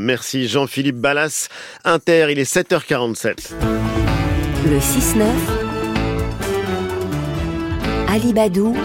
Merci Jean-Philippe Ballas. Inter, il est 7h47. Le 6-9. Alibadou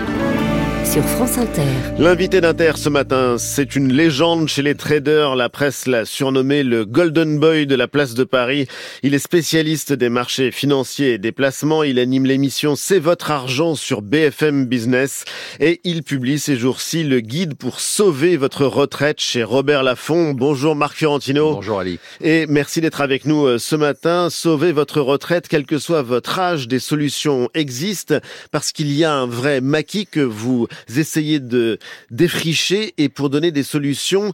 sur France Inter. L'invité d'Inter ce matin, c'est une légende chez les traders. La presse l'a surnommé le Golden Boy de la place de Paris. Il est spécialiste des marchés financiers et des placements. Il anime l'émission C'est votre argent sur BFM Business et il publie ces jours-ci le guide pour sauver votre retraite chez Robert Laffont. Bonjour Marc Fiorentino. Bonjour Ali. Et merci d'être avec nous euh, ce matin. Sauver votre retraite, quel que soit votre âge, des solutions existent parce qu'il y a un vrai maquis que vous essayez de défricher et pour donner des solutions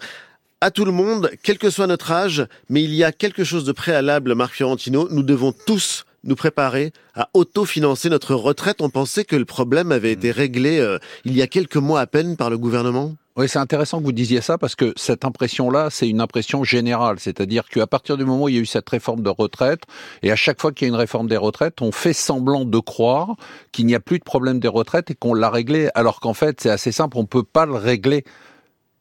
à tout le monde, quel que soit notre âge, mais il y a quelque chose de préalable, Marc Fiorentino, nous devons tous nous préparer à autofinancer notre retraite. On pensait que le problème avait été réglé euh, il y a quelques mois à peine par le gouvernement. Oui, c'est intéressant que vous disiez ça parce que cette impression-là, c'est une impression générale. C'est-à-dire qu'à partir du moment où il y a eu cette réforme de retraite, et à chaque fois qu'il y a une réforme des retraites, on fait semblant de croire qu'il n'y a plus de problème des retraites et qu'on l'a réglé, alors qu'en fait, c'est assez simple, on ne peut pas le régler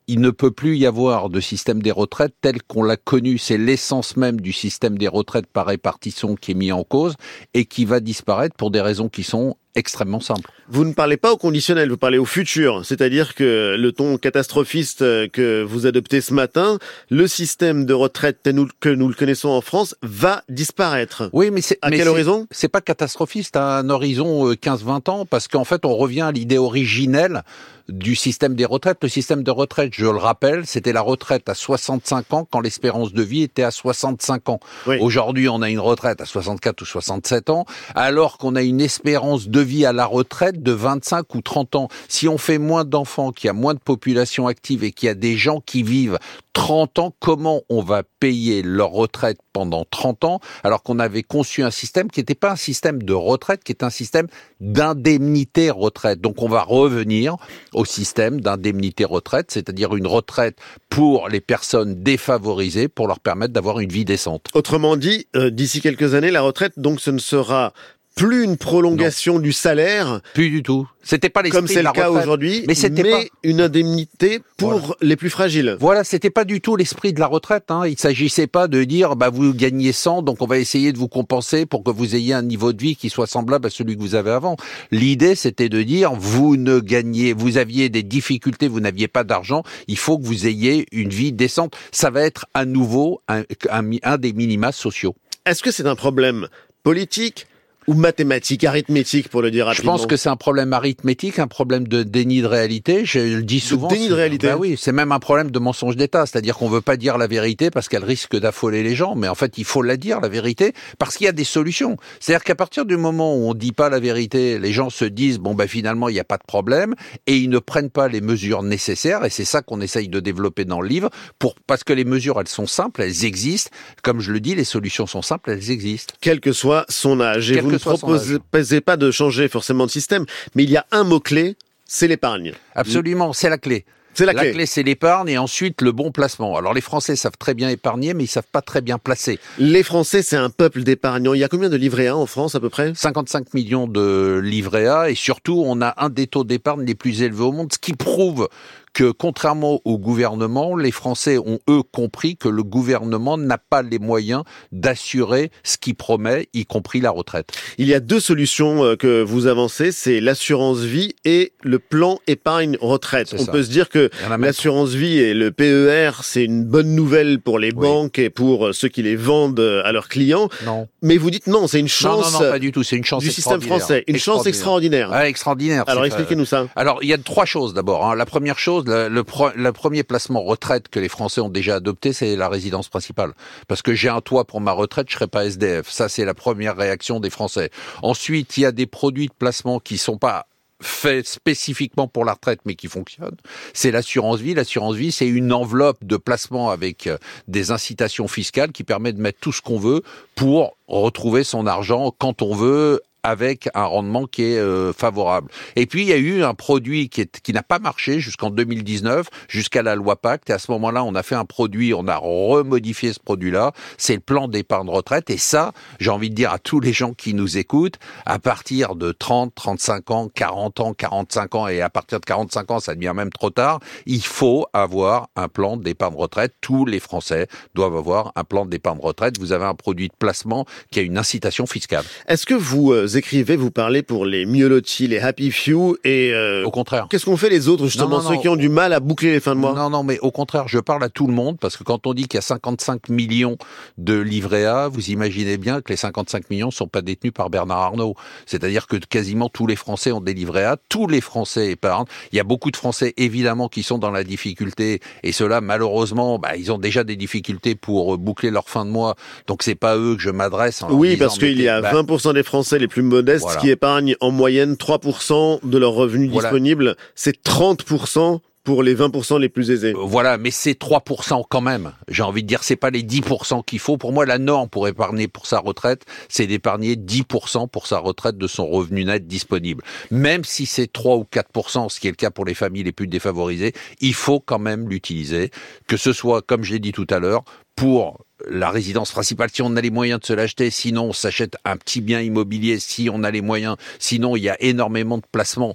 il ne peut plus y avoir de système des retraites tel qu'on l'a connu. C'est l'essence même du système des retraites par répartition qui est mis en cause et qui va disparaître pour des raisons qui sont extrêmement simple. Vous ne parlez pas au conditionnel, vous parlez au futur. C'est-à-dire que le ton catastrophiste euh, que vous adoptez ce matin, le système de retraite que nous le connaissons en France va disparaître. Oui, mais c'est à quel horizon? C'est pas catastrophiste à un horizon 15-20 euh, ans parce qu'en fait on revient à l'idée originelle du système des retraites. Le système de retraite, je le rappelle, c'était la retraite à 65 ans quand l'espérance de vie était à 65 ans. Aujourd'hui, on a une retraite à 64 ou 67 ans, alors qu'on a une espérance de vie à la retraite de 25 ou 30 ans. Si on fait moins d'enfants, qu'il y a moins de population active et qu'il y a des gens qui vivent 30 ans, comment on va payer leur retraite pendant 30 ans alors qu'on avait conçu un système qui n'était pas un système de retraite, qui est un système d'indemnité retraite. Donc on va revenir au système d'indemnité retraite, c'est-à-dire une retraite pour les personnes défavorisées pour leur permettre d'avoir une vie décente. Autrement dit, euh, d'ici quelques années, la retraite, donc ce ne sera plus une prolongation du salaire. Plus du tout. C'était pas comme c'est le cas aujourd'hui, mais c'était pas une indemnité pour les plus fragiles. Voilà, c'était pas du tout l'esprit de la retraite. Hein. Il s'agissait pas de dire bah vous gagnez 100, donc on va essayer de vous compenser pour que vous ayez un niveau de vie qui soit semblable à celui que vous avez avant. L'idée c'était de dire vous ne gagnez, vous aviez des difficultés, vous n'aviez pas d'argent, il faut que vous ayez une vie décente. Ça va être à nouveau un, un des minima sociaux. Est-ce que c'est un problème politique ou mathématiques, arithmétique pour le dire rapidement. Je pense que c'est un problème arithmétique, un problème de déni de réalité. Je le dis souvent. De déni de réalité. Bah oui, c'est même un problème de mensonge d'État, c'est-à-dire qu'on veut pas dire la vérité parce qu'elle risque d'affoler les gens, mais en fait il faut la dire la vérité parce qu'il y a des solutions. C'est-à-dire qu'à partir du moment où on dit pas la vérité, les gens se disent bon ben finalement il n'y a pas de problème et ils ne prennent pas les mesures nécessaires et c'est ça qu'on essaye de développer dans le livre pour parce que les mesures elles sont simples, elles existent. Comme je le dis, les solutions sont simples, elles existent. Quel que soit son âge ne proposez pas de changer forcément de système, mais il y a un mot-clé, c'est l'épargne. Absolument, c'est la clé. C'est la, clé. c'est l'épargne et ensuite le bon placement. Alors les Français savent très bien épargner, mais ils savent pas très bien placer. Les Français, c'est un peuple d'épargnants. Il y a combien de livrets A en France à peu près? 55 millions de livrets A et surtout on a un des taux d'épargne les plus élevés au monde, ce qui prouve que contrairement au gouvernement, les Français ont eux compris que le gouvernement n'a pas les moyens d'assurer ce qu'il promet, y compris la retraite. Il y a deux solutions euh, que vous avancez, c'est l'assurance vie et le plan épargne retraite. On peut se dire que l'assurance vie et le PER, c'est une bonne nouvelle pour les banques et pour euh, ceux qui les vendent euh, à leurs clients. Non. Mais vous dites non, c'est une chance. Non, non, pas du tout. C'est une chance du système français, une chance extraordinaire. Ah, extraordinaire. Alors expliquez-nous ça. Alors il y a trois choses d'abord. Hein. La première chose, le, premier placement retraite que les Français ont déjà adopté, c'est la résidence principale. Parce que j'ai un toit pour ma retraite, je serai pas SDF. Ça, c'est la première réaction des Français. Ensuite, il y a des produits de placement qui sont pas faits spécifiquement pour la retraite mais qui fonctionnent, c'est l'assurance vie. L'assurance vie, c'est une enveloppe de placement avec euh, des incitations fiscales qui permet de mettre tout ce qu'on veut pour retrouver son argent quand on veut avec un rendement qui est euh, favorable. Et puis il y a eu un produit qui, est, qui n'a pas marché jusqu'en 2019, jusqu'à la loi Pacte. Et à ce moment-là, on a fait un produit, on a remodifié ce produit-là. C'est le plan d'épargne retraite. Et ça, j'ai envie de dire à tous les gens qui nous écoutent, à partir de 30, 35 ans, 40 ans, 45 ans, et à partir de 45 ans, ça devient même trop tard, il faut avoir un plan d'épargne retraite. Tous les Français doivent avoir un plan d'épargne retraite. Vous avez un produit de placement qui a une incitation fiscale. Est-ce que vous euh, écrivez, vous parlez pour les mieux lotis, les happy few, et euh, au contraire. Qu'est-ce qu'on fait les autres justement, ceux qui ont du mal à boucler les fins de mois? Non, non, mais au contraire, je parle à tout le monde parce que quand on dit qu'il y a 55 millions de livrets A, vous imaginez bien que les 55 millions sont pas détenus par Bernard Arnault. C'est-à-dire que quasiment tous les Français ont des livrets A, tous les Français épargnent. Il y a beaucoup de Français évidemment qui sont dans la difficulté et ceux-là malheureusement, bah, ils ont déjà des difficultés pour boucler leur fin de mois. Donc c'est pas eux que je m'adresse. Oui, parce qu'il y a 20% bah des Français les plus modestes qui épargnent en moyenne 3% de leurs revenus disponibles. C'est 30% pour les 20% les plus aisés. Euh, voilà, mais c'est 3% quand même. J'ai envie de dire, c'est pas les 10% qu'il faut. Pour moi, la norme pour épargner pour sa retraite, c'est d'épargner 10% pour sa retraite de son revenu net disponible. Même si c'est 3 ou 4%, ce qui est le cas pour les familles les plus défavorisées, il faut quand même l'utiliser. Que ce soit, comme je l'ai dit tout à l'heure, pour la résidence principale, si on a les moyens de se l'acheter, sinon on s'achète un petit bien immobilier, si on a les moyens, sinon il y a énormément de placements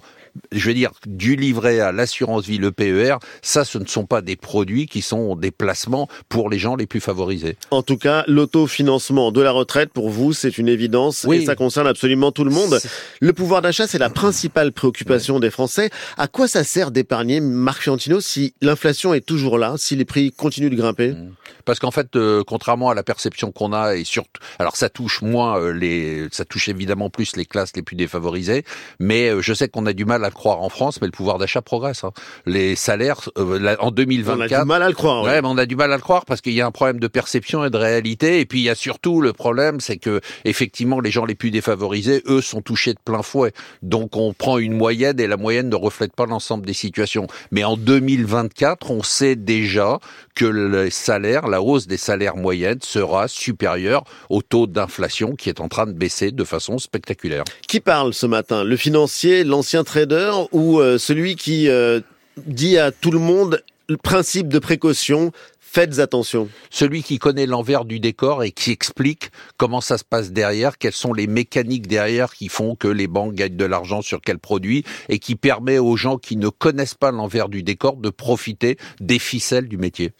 je veux dire, du livret à l'assurance vie, le PER, ça, ce ne sont pas des produits qui sont des placements pour les gens les plus favorisés. En tout cas, l'autofinancement de la retraite, pour vous, c'est une évidence et ça concerne absolument tout le monde. Le pouvoir d'achat, c'est la principale préoccupation des Français. À quoi ça sert d'épargner, Marc Fiantino, si l'inflation est toujours là, si les prix continuent de grimper? Mmh. Parce qu'en fait, euh, contrairement à la perception qu'on a, et surtout, alors ça touche moins euh, les, ça touche évidemment plus les classes les plus défavorisées, mais euh, je sais qu'on a du mal à le croire en France, mais le pouvoir d'achat progresse. Hein. Les salaires euh, en 2024. On a du mal à le croire. Ouais, mais on a du mal à le croire parce qu'il y a un problème de perception et de réalité. Et puis il y a surtout le problème, c'est que effectivement les gens les plus défavorisés, eux, sont touchés de plein fouet. Donc on prend une moyenne et la moyenne ne reflète pas l'ensemble des situations. Mais en 2024, on sait déjà que le salaire, la hausse des salaires moyennes sera supérieure au taux d'inflation qui est en train de baisser de façon spectaculaire. Qui parle ce matin? Le financier, l'ancien trader ou euh, celui qui euh, dit à tout le monde le principe de précaution, Faites attention. Celui qui connaît l'envers du décor et qui explique comment ça se passe derrière, quelles sont les mécaniques derrière qui font que les banques gagnent de l'argent sur quel produit et qui permet aux gens qui ne connaissent pas l'envers du décor de profiter des ficelles du métier.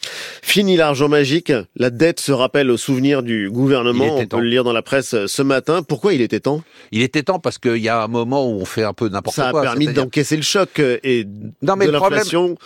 Fini l'argent magique. La dette se rappelle au souvenir du gouvernement. On peut le lire dans la presse ce matin. Pourquoi il était temps? Il était temps parce qu'il y a un moment où on fait un peu n'importe quoi. Ça a permis d'encaisser le choc et non, mais de l'inflation.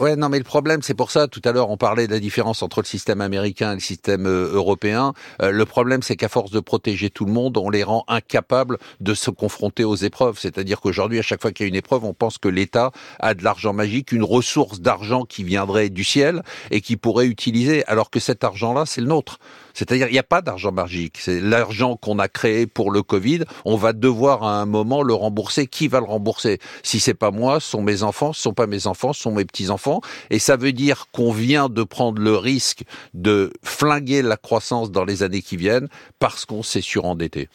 Ouais, non, mais le problème, c'est pour ça. Tout à l'heure, on parlait de la différence entre le système américain et le système euh, européen. Euh, le problème, c'est qu'à force de protéger tout le monde, on les rend incapables de se confronter aux épreuves. C'est-à-dire qu'aujourd'hui, à chaque fois qu'il y a une épreuve, on pense que l'État a de l'argent magique, une ressource d'argent qui viendrait du ciel et qui pourrait utiliser, alors que cet argent-là, c'est le nôtre. C'est-à-dire, il n'y a pas d'argent magique. C'est l'argent qu'on a créé pour le Covid. On va devoir à un moment le rembourser. Qui va le rembourser? Si c'est pas moi, ce sont mes enfants. Ce sont pas mes enfants, ce sont mes petits enfants. Et ça veut dire qu'on vient de prendre le risque de flinguer la croissance dans les années qui viennent parce qu'on s'est surendetté.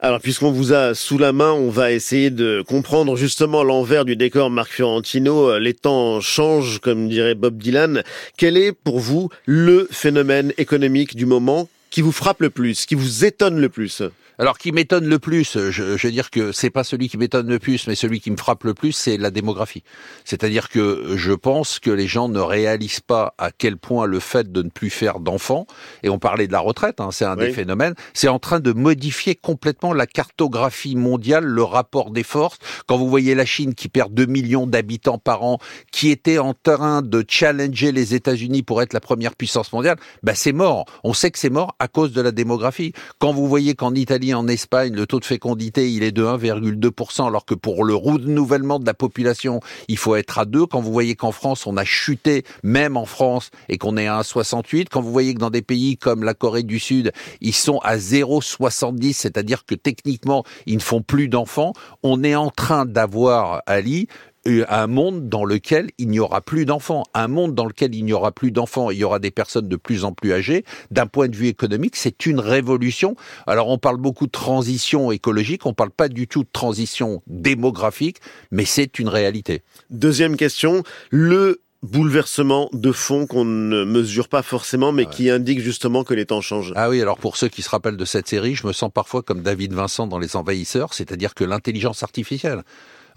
Alors, puisqu'on vous a sous la main, on va essayer de comprendre justement l'envers du décor, Marc Fiorentino. Les temps changent, comme dirait Bob Dylan. Quel est pour vous le phénomène économique du moment? Qui vous frappe le plus, qui vous étonne le plus alors, qui m'étonne le plus, je, veux dire que c'est pas celui qui m'étonne le plus, mais celui qui me frappe le plus, c'est la démographie. C'est-à-dire que je pense que les gens ne réalisent pas à quel point le fait de ne plus faire d'enfants, et on parlait de la retraite, hein, c'est un des phénomènes, c'est en train de modifier complètement la cartographie mondiale, le rapport des forces. Quand vous voyez la Chine qui perd 2 millions d'habitants par an, qui était en train de challenger les États-Unis pour être la première puissance mondiale, bah c'est mort. On sait que c'est mort à cause de la démographie. Quand vous voyez qu'en Italie en Espagne, le taux de fécondité, est de 1,2%, alors que pour le renouvellement de la population, il faut être à 2. Quand vous voyez qu'en France, on a chuté, même en France, et qu'on est à 1,68, quand vous voyez que dans des pays comme la Corée du Sud, ils sont à 0,70, c'est-à-dire que techniquement, ils ne font plus d'enfants, on est en train d'avoir, Ali, un monde dans lequel il n'y aura plus d'enfants. Un monde dans lequel il n'y aura plus d'enfants, il y aura des personnes de plus en plus âgées. D'un point de vue économique, c'est une révolution. Alors on parle beaucoup de transition écologique, on parle pas du tout de transition démographique, mais c'est une réalité. Deuxième question, le bouleversement de fond qu'on ne mesure pas forcément, mais ah qui indique justement que les temps changent. Ah oui, alors pour ceux qui se rappellent de cette série, je me sens parfois comme David Vincent dans Les Envahisseurs, c'est-à-dire que l'intelligence artificielle,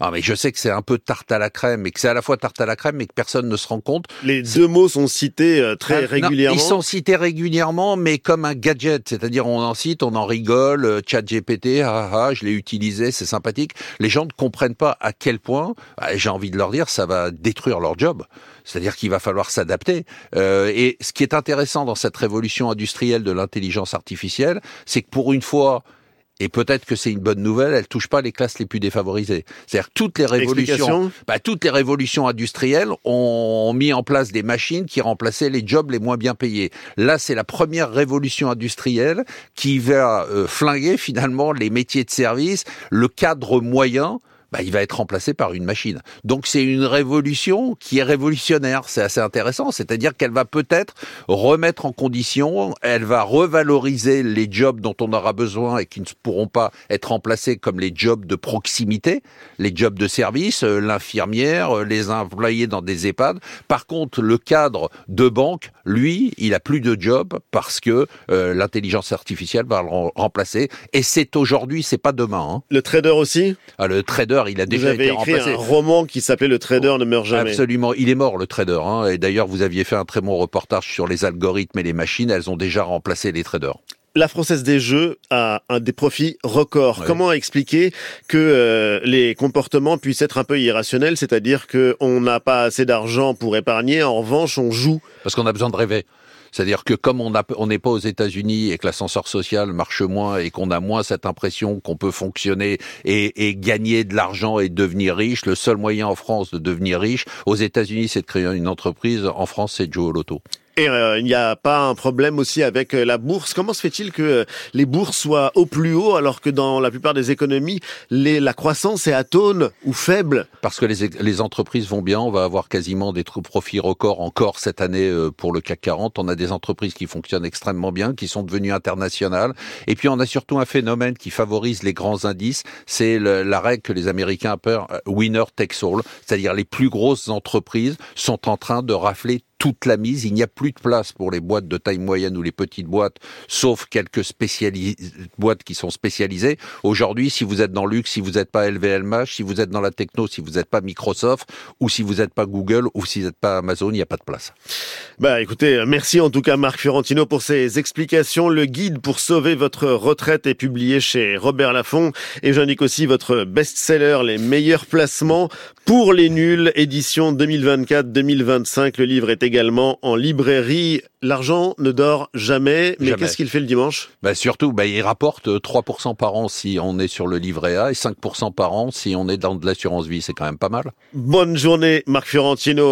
ah, mais je sais que c'est un peu tarte à la crème, et que c'est à la fois tarte à la crème, mais que personne ne se rend compte. Les deux mots sont cités euh, très ah, régulièrement. ils sont cités régulièrement, mais comme un gadget, c'est-à-dire on en cite, on en rigole, euh, chat GPT, ah, ah, je l'ai utilisé, c'est sympathique. Les gens ne comprennent pas à quel point, bah, j'ai envie de leur dire, ça va détruire leur job. C'est-à-dire qu'il va falloir s'adapter. Euh, et ce qui est intéressant dans cette révolution industrielle de l'intelligence artificielle, c'est que pour une fois, et peut-être que c'est une bonne nouvelle, elle touche pas les classes les plus défavorisées. C'est-à-dire toutes les révolutions, bah, toutes les révolutions industrielles ont mis en place des machines qui remplaçaient les jobs les moins bien payés. Là, c'est la première révolution industrielle qui va euh, flinguer finalement les métiers de service, le cadre moyen bah, il va être remplacé par une machine. Donc c'est une révolution qui est révolutionnaire. C'est assez intéressant. C'est-à-dire qu'elle va peut-être remettre en condition, elle va revaloriser les jobs dont on aura besoin et qui ne pourront pas être remplacés comme les jobs de proximité, les jobs de service, euh, l'infirmière, euh, les employés dans des EHPAD. Par contre, le cadre de banque, lui, il a plus de job parce que euh, l'intelligence artificielle va le remplacer. Et c'est aujourd'hui, c'est pas demain. Hein. Le trader aussi? Ah, le trader il a déjà été écrit un roman qui s'appelait Le Trader ne meurt jamais. Absolument, il est mort le trader. Hein. Et d'ailleurs, vous aviez fait un très bon reportage sur les algorithmes et les machines. Elles ont déjà remplacé les traders la Française des Jeux a un des profits records. Comment expliquer que euh, les comportements puissent être un peu irrationnels, c'est-à-dire qu'on n'a pas assez d'argent pour épargner, en revanche on joue? Parce qu'on a besoin de rêver. C'est-à-dire que comme on n'est pas aux États-Unis et que l'ascenseur social marche moins et qu'on a moins cette impression qu'on peut fonctionner et, et, gagner de l'argent et devenir riche, le seul moyen en France de devenir riche, aux États-Unis, c'est de créer une entreprise. En France, c'est de jouer au loto. Euh, il n'y a pas un problème aussi avec euh, la bourse. Comment se fait-il que euh, les bourses soient au plus haut alors que dans la plupart des économies, la croissance est atone ou faible? Parce que les, les, entreprises vont bien. On va avoir quasiment des profits records encore cette année pour le CAC 40. On a des entreprises qui fonctionnent extrêmement bien, qui sont devenues internationales. Et puis on a surtout un phénomène qui favorise les grands indices. C'est la règle que les Américains appellent winner takes all. C'est-à-dire les plus grosses entreprises sont en train de rafler toute la mise. Il n'y a plus de place pour les boîtes de taille moyenne ou les petites boîtes, sauf quelques boîtes qui sont spécialisées. Aujourd'hui, si vous êtes dans luxe, si vous n'êtes pas LVMH, si vous êtes dans la techno, si vous n'êtes pas Microsoft, ou si vous n'êtes pas Google, ou si vous n'êtes pas Amazon, il n'y a pas de place. Bah, écoutez, merci en tout cas Marc Fiorentino pour ces explications. Le guide pour sauver votre retraite est publié chez Robert Laffont et j'indique aussi votre best-seller, les meilleurs placements pour les nuls, édition 2024-2025. Le livre est également en librairie. L'argent ne dort jamais, mais qu'est-ce qu'il fait le dimanche? Bah Surtout, bah, il rapporte 3% par an si on est sur le livret A et 5% par an si on est dans de l'assurance vie. C'est quand même pas mal. Bonne journée, Marc Fiorentino.